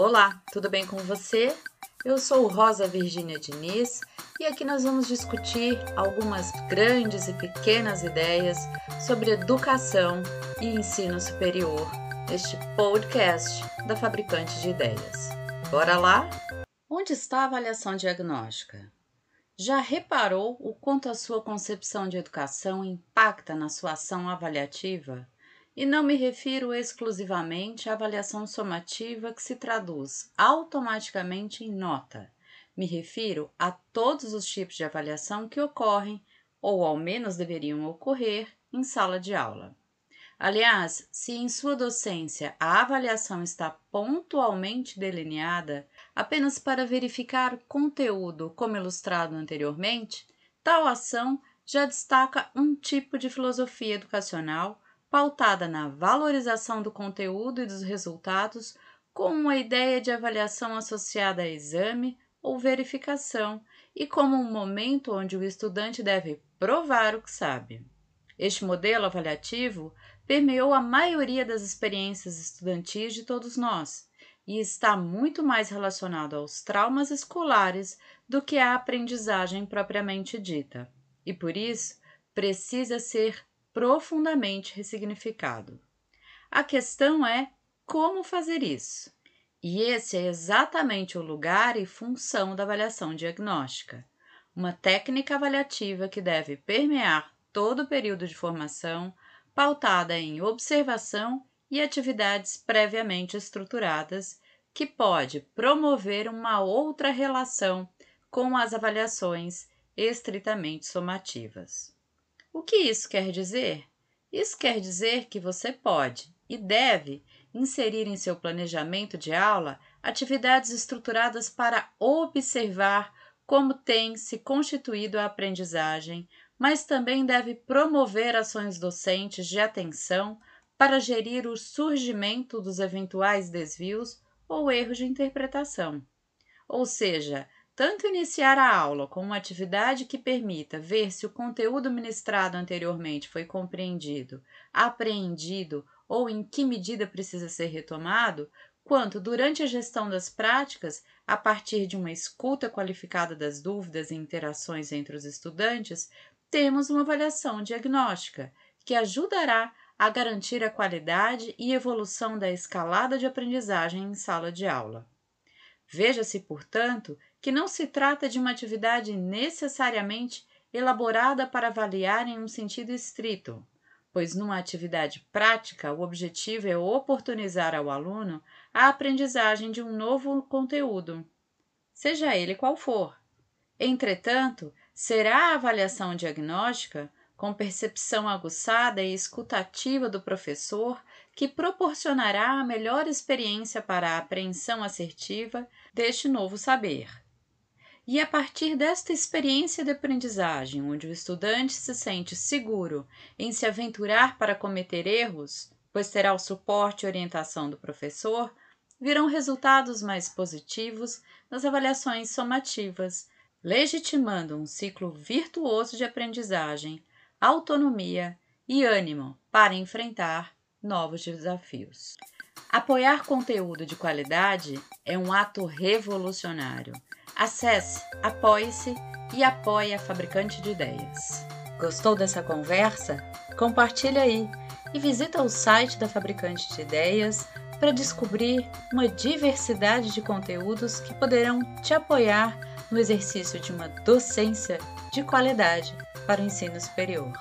Olá, tudo bem com você? Eu sou Rosa Virgínia Diniz e aqui nós vamos discutir algumas grandes e pequenas ideias sobre educação e ensino superior neste podcast da Fabricante de Ideias. Bora lá? Onde está a avaliação diagnóstica? Já reparou o quanto a sua concepção de educação impacta na sua ação avaliativa? E não me refiro exclusivamente à avaliação somativa que se traduz automaticamente em nota. Me refiro a todos os tipos de avaliação que ocorrem, ou ao menos deveriam ocorrer, em sala de aula. Aliás, se em sua docência a avaliação está pontualmente delineada apenas para verificar conteúdo, como ilustrado anteriormente, tal ação já destaca um tipo de filosofia educacional pautada na valorização do conteúdo e dos resultados, com uma ideia de avaliação associada a exame ou verificação e como um momento onde o estudante deve provar o que sabe. Este modelo avaliativo permeou a maioria das experiências estudantis de todos nós e está muito mais relacionado aos traumas escolares do que à aprendizagem propriamente dita, e por isso precisa ser profundamente ressignificado. A questão é como fazer isso. E esse é exatamente o lugar e função da avaliação diagnóstica, uma técnica avaliativa que deve permear todo o período de formação, pautada em observação e atividades previamente estruturadas, que pode promover uma outra relação com as avaliações estritamente somativas. O que isso quer dizer? Isso quer dizer que você pode e deve inserir em seu planejamento de aula atividades estruturadas para observar como tem se constituído a aprendizagem, mas também deve promover ações docentes de atenção para gerir o surgimento dos eventuais desvios ou erros de interpretação. Ou seja, tanto iniciar a aula com uma atividade que permita ver se o conteúdo ministrado anteriormente foi compreendido, apreendido ou em que medida precisa ser retomado, quanto durante a gestão das práticas, a partir de uma escuta qualificada das dúvidas e interações entre os estudantes, temos uma avaliação diagnóstica que ajudará a garantir a qualidade e evolução da escalada de aprendizagem em sala de aula. Veja-se, portanto, que não se trata de uma atividade necessariamente elaborada para avaliar em um sentido estrito, pois numa atividade prática o objetivo é oportunizar ao aluno a aprendizagem de um novo conteúdo, seja ele qual for. Entretanto, será a avaliação diagnóstica, com percepção aguçada e escutativa do professor, que proporcionará a melhor experiência para a apreensão assertiva deste novo saber. E a partir desta experiência de aprendizagem, onde o estudante se sente seguro em se aventurar para cometer erros, pois terá o suporte e orientação do professor, virão resultados mais positivos nas avaliações somativas, legitimando um ciclo virtuoso de aprendizagem, autonomia e ânimo para enfrentar novos desafios. Apoiar conteúdo de qualidade é um ato revolucionário Acesse, apoie-se e apoie a Fabricante de Ideias. Gostou dessa conversa? Compartilhe aí e visita o site da Fabricante de Ideias para descobrir uma diversidade de conteúdos que poderão te apoiar no exercício de uma docência de qualidade para o ensino superior.